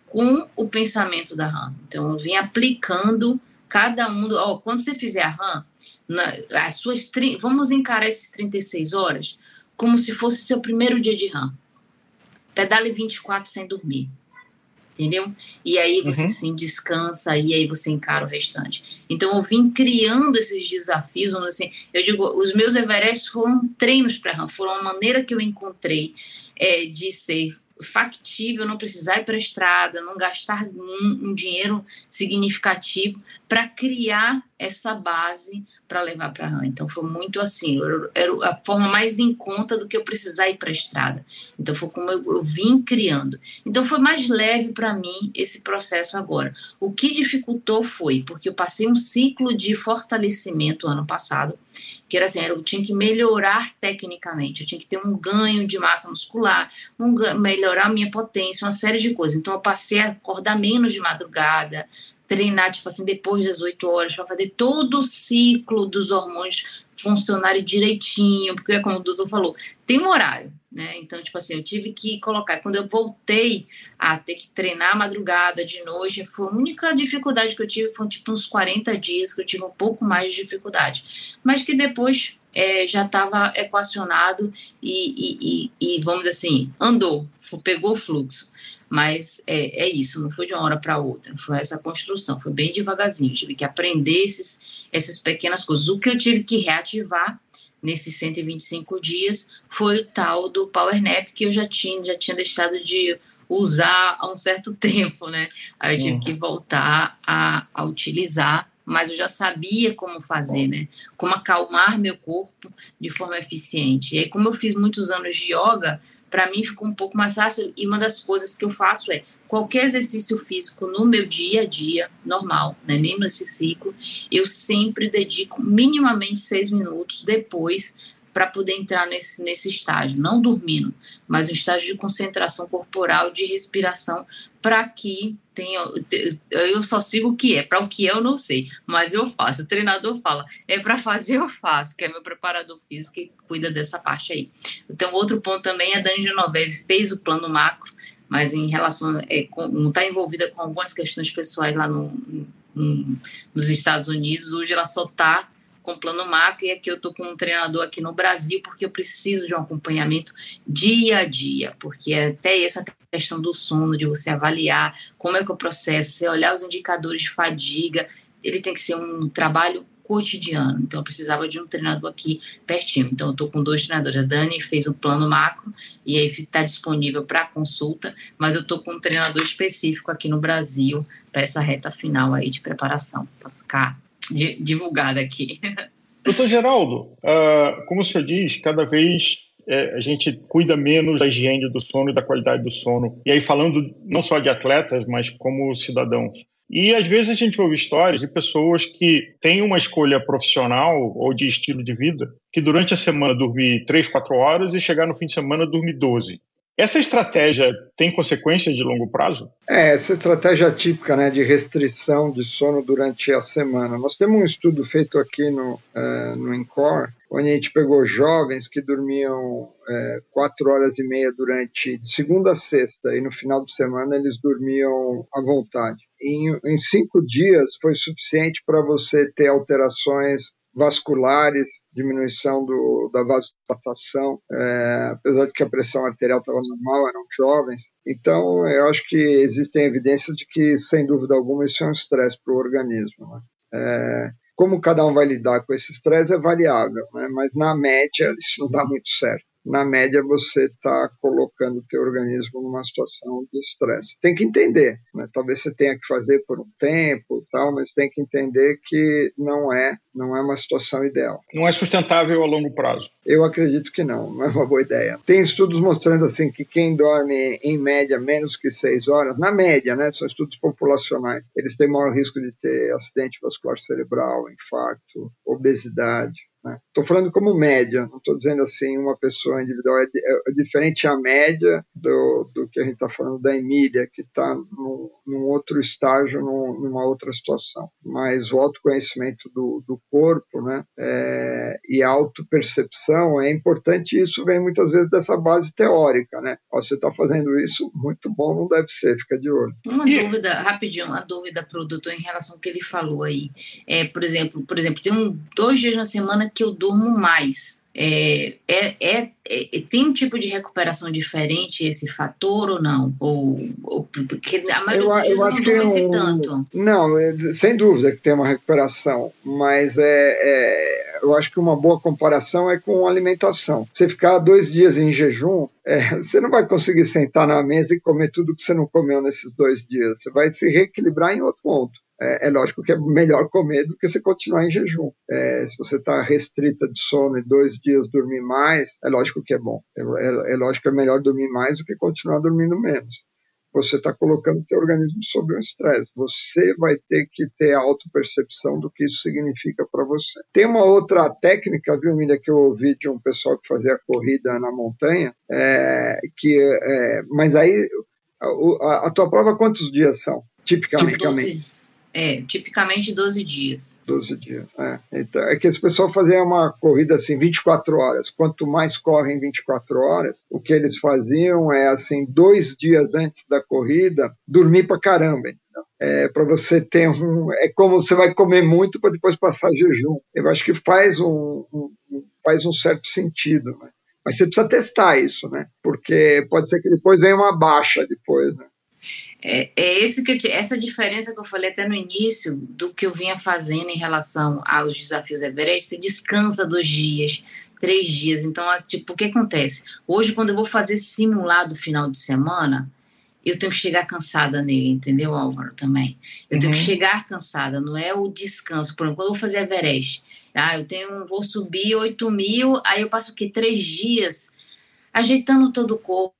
com o pensamento da RAM. Então, eu vim aplicando cada um. Do, ó, quando você fizer a RAM, na, as suas vamos encarar esses 36 horas como se fosse seu primeiro dia de RAM. Pedale 24 sem dormir. Entendeu? E aí você uhum. sim descansa e aí você encara o restante. Então eu vim criando esses desafios, vamos assim, eu digo, os meus Everest foram treinos para RAM, foram a maneira que eu encontrei é, de ser factível, não precisar ir para a estrada, não gastar um, um dinheiro significativo para criar essa base para levar para a RAM. Então foi muito assim, era a forma mais em conta do que eu precisar ir para a estrada. Então foi como eu, eu vim criando. Então foi mais leve para mim esse processo agora. O que dificultou foi porque eu passei um ciclo de fortalecimento ano passado, que era assim, eu tinha que melhorar tecnicamente, eu tinha que ter um ganho de massa muscular, um, melhorar a minha potência, uma série de coisas. Então eu passei a acordar menos de madrugada, treinar, tipo assim, depois das 8 horas, para fazer todo o ciclo dos hormônios funcionarem direitinho, porque, como o doutor falou, tem um horário, né? Então, tipo assim, eu tive que colocar. Quando eu voltei a ter que treinar madrugada, de noite, foi a única dificuldade que eu tive, foi tipo uns 40 dias que eu tive um pouco mais de dificuldade. Mas que depois é, já estava equacionado e, e, e, e, vamos dizer assim, andou, pegou o fluxo. Mas é, é isso, não foi de uma hora para outra, foi essa construção, foi bem devagarzinho. Tive que aprender esses, essas pequenas coisas. O que eu tive que reativar nesses 125 dias foi o tal do Power Nap que eu já tinha, já tinha deixado de usar há um certo tempo, né? Aí eu tive uhum. que voltar a, a utilizar mas eu já sabia como fazer, né? Como acalmar meu corpo de forma eficiente. E aí, como eu fiz muitos anos de yoga, para mim ficou um pouco mais fácil. E uma das coisas que eu faço é qualquer exercício físico no meu dia a dia, normal, né, nem nesse ciclo, eu sempre dedico minimamente seis minutos depois para poder entrar nesse, nesse estágio, não dormindo, mas um estágio de concentração corporal, de respiração, para que tenha. Eu só sigo o que é, para o que é eu não sei, mas eu faço. O treinador fala, é para fazer, eu faço, que é meu preparador físico que cuida dessa parte aí. Então, outro ponto também, a Dani Genovese fez o plano macro, mas em relação. É, não está envolvida com algumas questões pessoais lá no, no, nos Estados Unidos, hoje ela só está com plano macro e aqui eu estou com um treinador aqui no Brasil porque eu preciso de um acompanhamento dia a dia, porque é até essa questão do sono, de você avaliar como é que é o processo, você olhar os indicadores de fadiga, ele tem que ser um trabalho cotidiano. Então, eu precisava de um treinador aqui pertinho. Então, eu estou com dois treinadores. A Dani fez um plano macro e aí está disponível para consulta, mas eu estou com um treinador específico aqui no Brasil para essa reta final aí de preparação, para ficar divulgada aqui. Doutor Geraldo, uh, como o senhor diz, cada vez é, a gente cuida menos da higiene do sono e da qualidade do sono. E aí, falando não só de atletas, mas como cidadãos. E às vezes a gente ouve histórias de pessoas que têm uma escolha profissional ou de estilo de vida, que durante a semana dormir 3, 4 horas e chegar no fim de semana dormir 12. Essa estratégia tem consequências de longo prazo? É, essa estratégia típica né, de restrição de sono durante a semana. Nós temos um estudo feito aqui no, uh, no INCOR, onde a gente pegou jovens que dormiam é, quatro horas e meia durante de segunda a sexta e no final de semana eles dormiam à vontade. Em, em cinco dias foi suficiente para você ter alterações vasculares, diminuição do, da vasodilatação, é, apesar de que a pressão arterial estava normal, eram jovens. Então, eu acho que existem evidências de que, sem dúvida alguma, isso é um estresse para o organismo. Né? É, como cada um vai lidar com esse estresse é variável, né? mas na média isso não dá muito certo na média você está colocando o teu organismo numa situação de estresse. Tem que entender, né? talvez você tenha que fazer por um tempo, tal, mas tem que entender que não é, não é uma situação ideal. Não é sustentável a longo prazo. Eu acredito que não, não é uma boa ideia. Tem estudos mostrando assim que quem dorme em média menos que seis horas, na média, né, são estudos populacionais, eles têm maior risco de ter acidente vascular cerebral, infarto, obesidade. Estou né? falando como média, não estou dizendo assim uma pessoa individual. É, é, diferente a média do, do que a gente está falando da Emília, que está num, num, outro estágio, num, numa outra situação. Mas o autoconhecimento do, do corpo né, é, e a autopercepção é importante e isso vem muitas vezes dessa base teórica. Né? Ó, você está fazendo isso, muito bom, não deve ser, fica de olho. Uma e... dúvida, rapidinho, uma dúvida para o doutor em relação ao que ele falou aí. É, por exemplo, por exemplo, tem um, dois dias na semana que eu durmo mais. É, é, é, é, tem um tipo de recuperação diferente esse fator ou não? Ou, ou porque a maioria eu, dos dias eu não dorme é um, tanto. Não, é, sem dúvida que tem uma recuperação, mas é, é, eu acho que uma boa comparação é com alimentação. Você ficar dois dias em jejum, é, você não vai conseguir sentar na mesa e comer tudo que você não comeu nesses dois dias. Você vai se reequilibrar em outro ponto é, é, lógico que é melhor comer do que você continuar em jejum. É, se você está restrita de sono e dois dias dormir mais, é lógico que é bom. É, é, é lógico que é melhor dormir mais do que continuar dormindo menos. Você está colocando o teu organismo sob um estresse. Você vai ter que ter auto-percepção do que isso significa para você. Tem uma outra técnica, viu, Miriam, que eu ouvi de um pessoal que fazia corrida na montanha, é, que, é, mas aí a, a, a tua prova quantos dias são? Tipicamente. São 12. É, tipicamente 12 dias. 12 dias, é. Então, é que esse pessoal fazia uma corrida assim, 24 horas. Quanto mais correm 24 horas, o que eles faziam é assim, dois dias antes da corrida, dormir pra caramba. É, para você ter um. É como você vai comer muito para depois passar jejum. Eu acho que faz um, um faz um certo sentido, né? Mas você precisa testar isso, né? Porque pode ser que depois venha uma baixa depois, né? É, é esse que eu, essa diferença que eu falei até no início do que eu vinha fazendo em relação aos desafios Everest. Você descansa dois dias, três dias. Então, tipo, o que acontece? Hoje, quando eu vou fazer simulado final de semana, eu tenho que chegar cansada nele, entendeu, Álvaro? Também. Eu uhum. tenho que uhum. chegar cansada, não é o descanso. Por exemplo, quando eu vou fazer Everest, ah, eu tenho, vou subir 8 mil, aí eu passo o quê? Três dias ajeitando todo o corpo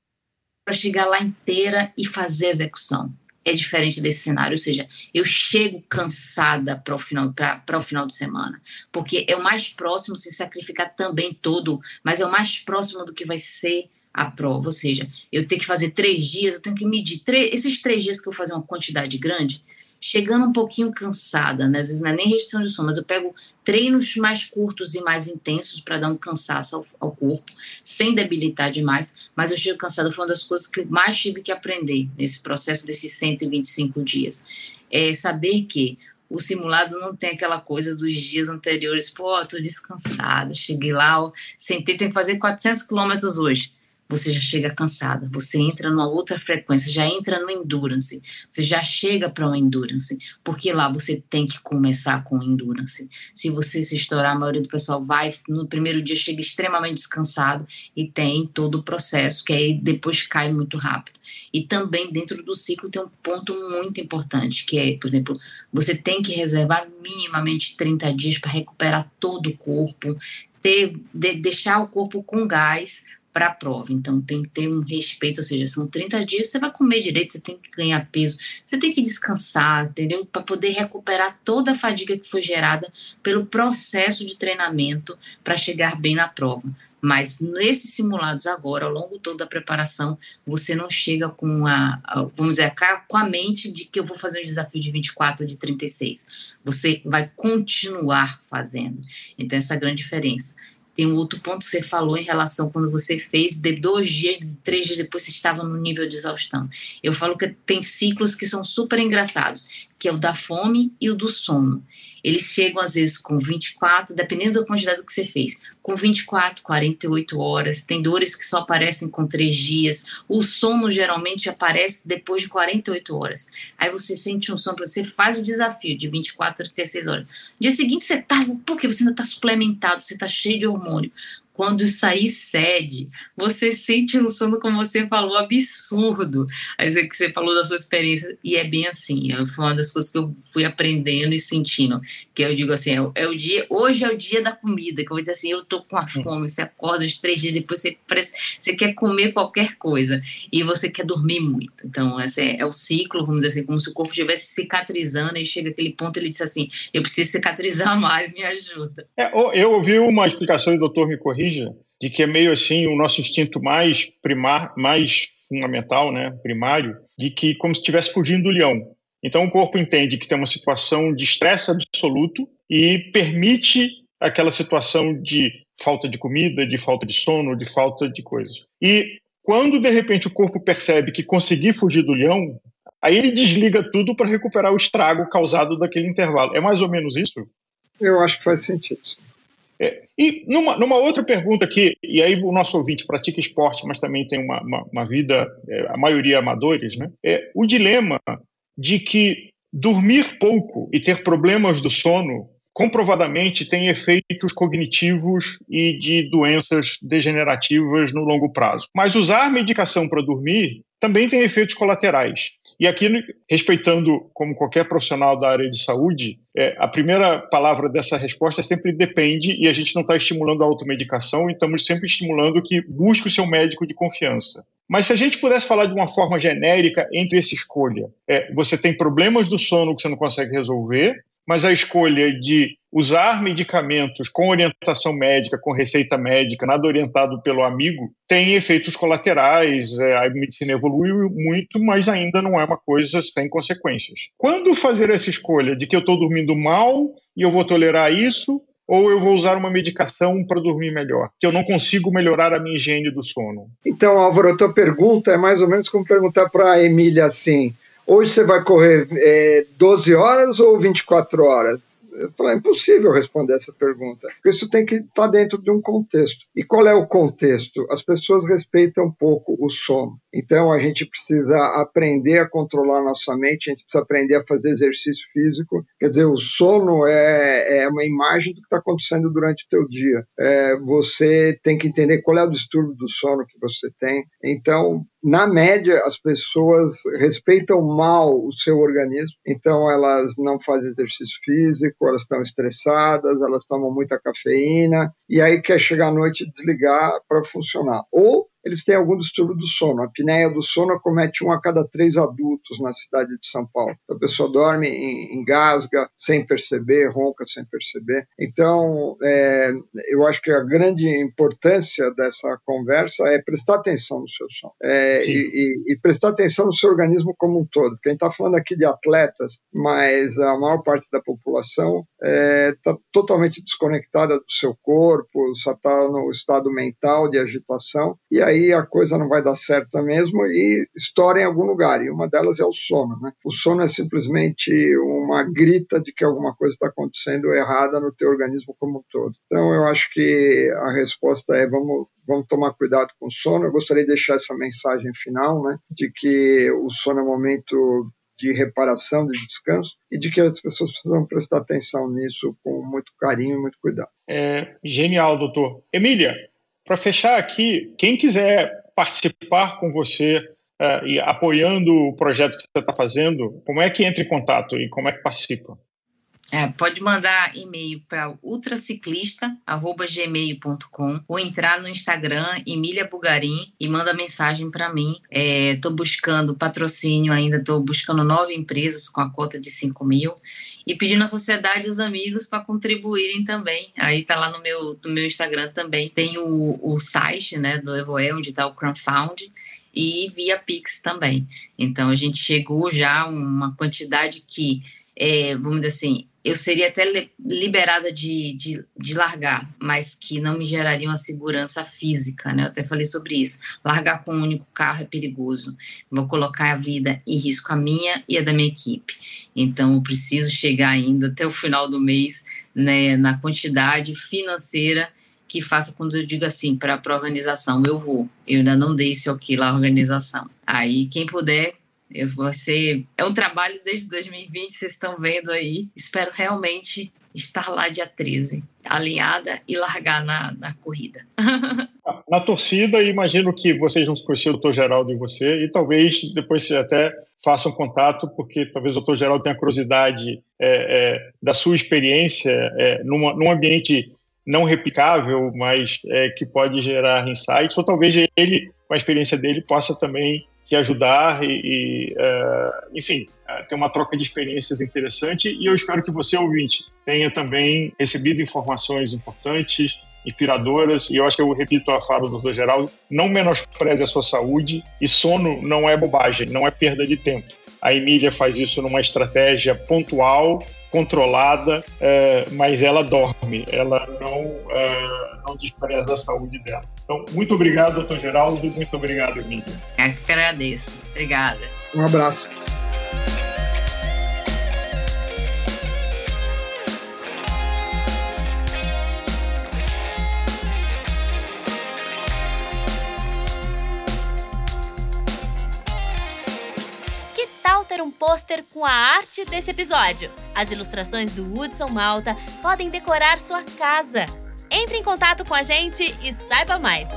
para chegar lá inteira e fazer a execução. É diferente desse cenário, ou seja, eu chego cansada para o final para o final de semana, porque é o mais próximo se sacrificar também todo, mas é o mais próximo do que vai ser a prova, ou seja, eu tenho que fazer três dias, eu tenho que medir três, esses três dias que eu vou fazer uma quantidade grande, chegando um pouquinho cansada, né? Às vezes não é nem restrição de sono, mas eu pego treinos mais curtos e mais intensos para dar um cansaço ao, ao, corpo, sem debilitar demais, mas eu chego cansada. Foi uma das coisas que eu mais tive que aprender nesse processo desses 125 dias. É saber que o simulado não tem aquela coisa dos dias anteriores, pô, tô descansada, cheguei lá, ó, sentei, tenho que fazer 400 quilômetros hoje você já chega cansada, você entra numa outra frequência, já entra no endurance, você já chega para o endurance, porque lá você tem que começar com endurance. Se você se estourar, a maioria do pessoal vai no primeiro dia chega extremamente descansado e tem todo o processo, que aí depois cai muito rápido. E também dentro do ciclo tem um ponto muito importante, que é, por exemplo, você tem que reservar minimamente 30 dias para recuperar todo o corpo, ter, de, deixar o corpo com gás para a prova. Então tem que ter um respeito, ou seja, são 30 dias, você vai comer direito, você tem que ganhar peso, você tem que descansar, entendeu? Para poder recuperar toda a fadiga que foi gerada pelo processo de treinamento para chegar bem na prova. Mas nesses simulados agora, ao longo todo da preparação, você não chega com a, vamos dizer, com a mente de que eu vou fazer um desafio de 24 ou de 36. Você vai continuar fazendo. Então, essa é a grande diferença. Tem um outro ponto que você falou em relação quando você fez, de dois dias, de três dias depois você estava no nível de exaustão. Eu falo que tem ciclos que são super engraçados, que é o da fome e o do sono. Eles chegam às vezes com 24, dependendo da quantidade que você fez, com 24, 48 horas. Tem dores que só aparecem com três dias. O sono geralmente aparece depois de 48 horas. Aí você sente um sono, você faz o desafio de 24 a 36 horas. No dia seguinte você tá, porque você ainda está suplementado, você está cheio de hormônio. Quando isso aí cede, você sente um sono, como você falou, absurdo. Aí você, que você falou da sua experiência, e é bem assim. É, foi uma das coisas que eu fui aprendendo e sentindo. Que eu digo assim: é, é o dia, hoje é o dia da comida. Que eu vou dizer assim: eu tô com a hum. fome. Você acorda uns três dias depois, você, você quer comer qualquer coisa e você quer dormir muito. Então, esse é, é o ciclo, vamos dizer assim, como se o corpo estivesse cicatrizando e chega aquele ponto ele diz assim: eu preciso cicatrizar mais, me ajuda. É, eu ouvi uma explicação e o doutor me corrija, de que é meio assim o nosso instinto mais primar, mais fundamental, né, primário, de que como se estivesse fugindo do leão. Então o corpo entende que tem uma situação de estresse absoluto e permite aquela situação de falta de comida, de falta de sono, de falta de coisas. E quando de repente o corpo percebe que conseguir fugir do leão, aí ele desliga tudo para recuperar o estrago causado daquele intervalo. É mais ou menos isso? Eu acho que faz sentido. É, e numa, numa, outra pergunta aqui, e aí o nosso ouvinte pratica esporte, mas também tem uma, uma, uma vida, é, a maioria amadores, né? É o dilema de que dormir pouco e ter problemas do sono comprovadamente tem efeitos cognitivos e de doenças degenerativas no longo prazo. Mas usar medicação para dormir também tem efeitos colaterais. E aqui, respeitando como qualquer profissional da área de saúde, é, a primeira palavra dessa resposta é sempre depende, e a gente não está estimulando a automedicação, e estamos sempre estimulando que busque o seu médico de confiança. Mas se a gente pudesse falar de uma forma genérica entre essa escolha, é, você tem problemas do sono que você não consegue resolver, mas a escolha de usar medicamentos com orientação médica, com receita médica, nada orientado pelo amigo, tem efeitos colaterais. É, a medicina evoluiu muito, mas ainda não é uma coisa sem consequências. Quando fazer essa escolha de que eu estou dormindo mal e eu vou tolerar isso, ou eu vou usar uma medicação para dormir melhor, que eu não consigo melhorar a minha higiene do sono? Então, Álvaro, a tua pergunta é mais ou menos como perguntar para a Emília assim: Hoje você vai correr é, 12 horas ou 24 horas? Eu falei, é impossível responder essa pergunta. Isso tem que estar dentro de um contexto. E qual é o contexto? As pessoas respeitam um pouco o sono. Então a gente precisa aprender a controlar nossa mente, a gente precisa aprender a fazer exercício físico. Quer dizer, o sono é, é uma imagem do que está acontecendo durante o teu dia. É, você tem que entender qual é o distúrbio do sono que você tem. Então, na média, as pessoas respeitam mal o seu organismo, então elas não fazem exercício físico, elas estão estressadas, elas tomam muita cafeína, e aí quer chegar à noite e desligar para funcionar. Ou eles têm algum distúrbio do sono. A apneia do sono acomete um a cada três adultos na cidade de São Paulo. A pessoa dorme, engasga sem perceber, ronca sem perceber. Então, é, eu acho que a grande importância dessa conversa é prestar atenção no seu sono é, e, e, e, prestar atenção no seu organismo como um todo. Porque a gente está falando aqui de atletas, mas a maior parte da população está é, tá totalmente desconectada do seu corpo, só está no estado mental de agitação. E aí aí a coisa não vai dar certo mesmo e estoura em algum lugar. E uma delas é o sono. Né? O sono é simplesmente uma grita de que alguma coisa está acontecendo errada no teu organismo como um todo. Então eu acho que a resposta é vamos vamos tomar cuidado com o sono. Eu gostaria de deixar essa mensagem final, né, de que o sono é um momento de reparação, de descanso, e de que as pessoas precisam prestar atenção nisso com muito carinho e muito cuidado. É, genial, doutor. Emília, para fechar aqui, quem quiser participar com você uh, e apoiando o projeto que você está fazendo, como é que entra em contato e como é que participa? É, pode mandar e-mail para ultraciclista@gmail.com ou entrar no Instagram Emília Bugarim e manda mensagem para mim. Estou é, buscando patrocínio ainda, estou buscando nove empresas com a cota de 5 mil e pedindo à sociedade os amigos para contribuírem também. Aí tá lá no meu, no meu Instagram também. Tem o, o site né, do Evoe, onde está o crowdfunding e via Pix também. Então a gente chegou já a uma quantidade que, é, vamos dizer assim, eu seria até liberada de, de, de, largar, mas que não me geraria uma segurança física, né? Eu até falei sobre isso. Largar com um único carro é perigoso. Vou colocar a vida em risco, a minha e a da minha equipe. Então, eu preciso chegar ainda até o final do mês né, na quantidade financeira que faça quando eu digo assim para a organização, eu vou. Eu ainda não dei esse ok lá à organização. Aí, quem puder, ser... É um trabalho desde 2020, vocês estão vendo aí. Espero realmente estar lá dia 13, alinhada e largar na, na corrida. na torcida, imagino que vocês não conheciam o doutor Geraldo e você, e talvez depois você até façam contato, porque talvez o doutor Geraldo tenha curiosidade é, é, da sua experiência é, numa, num ambiente não replicável, mas é, que pode gerar insights, ou talvez ele, com a experiência dele, possa também te ajudar e, e uh, enfim, uh, ter uma troca de experiências interessante. E eu espero que você, ouvinte, tenha também recebido informações importantes, inspiradoras. E eu acho que eu repito a fala do doutor Geraldo: não menospreze a sua saúde, e sono não é bobagem, não é perda de tempo. A Emília faz isso numa estratégia pontual, controlada, é, mas ela dorme, ela não, é, não despreza a saúde dela. Então, muito obrigado, doutor Geraldo, muito obrigado, Emília. Eu agradeço. Obrigada. Um abraço. ter um pôster com a arte desse episódio. As ilustrações do Hudson Malta podem decorar sua casa. Entre em contato com a gente e saiba mais!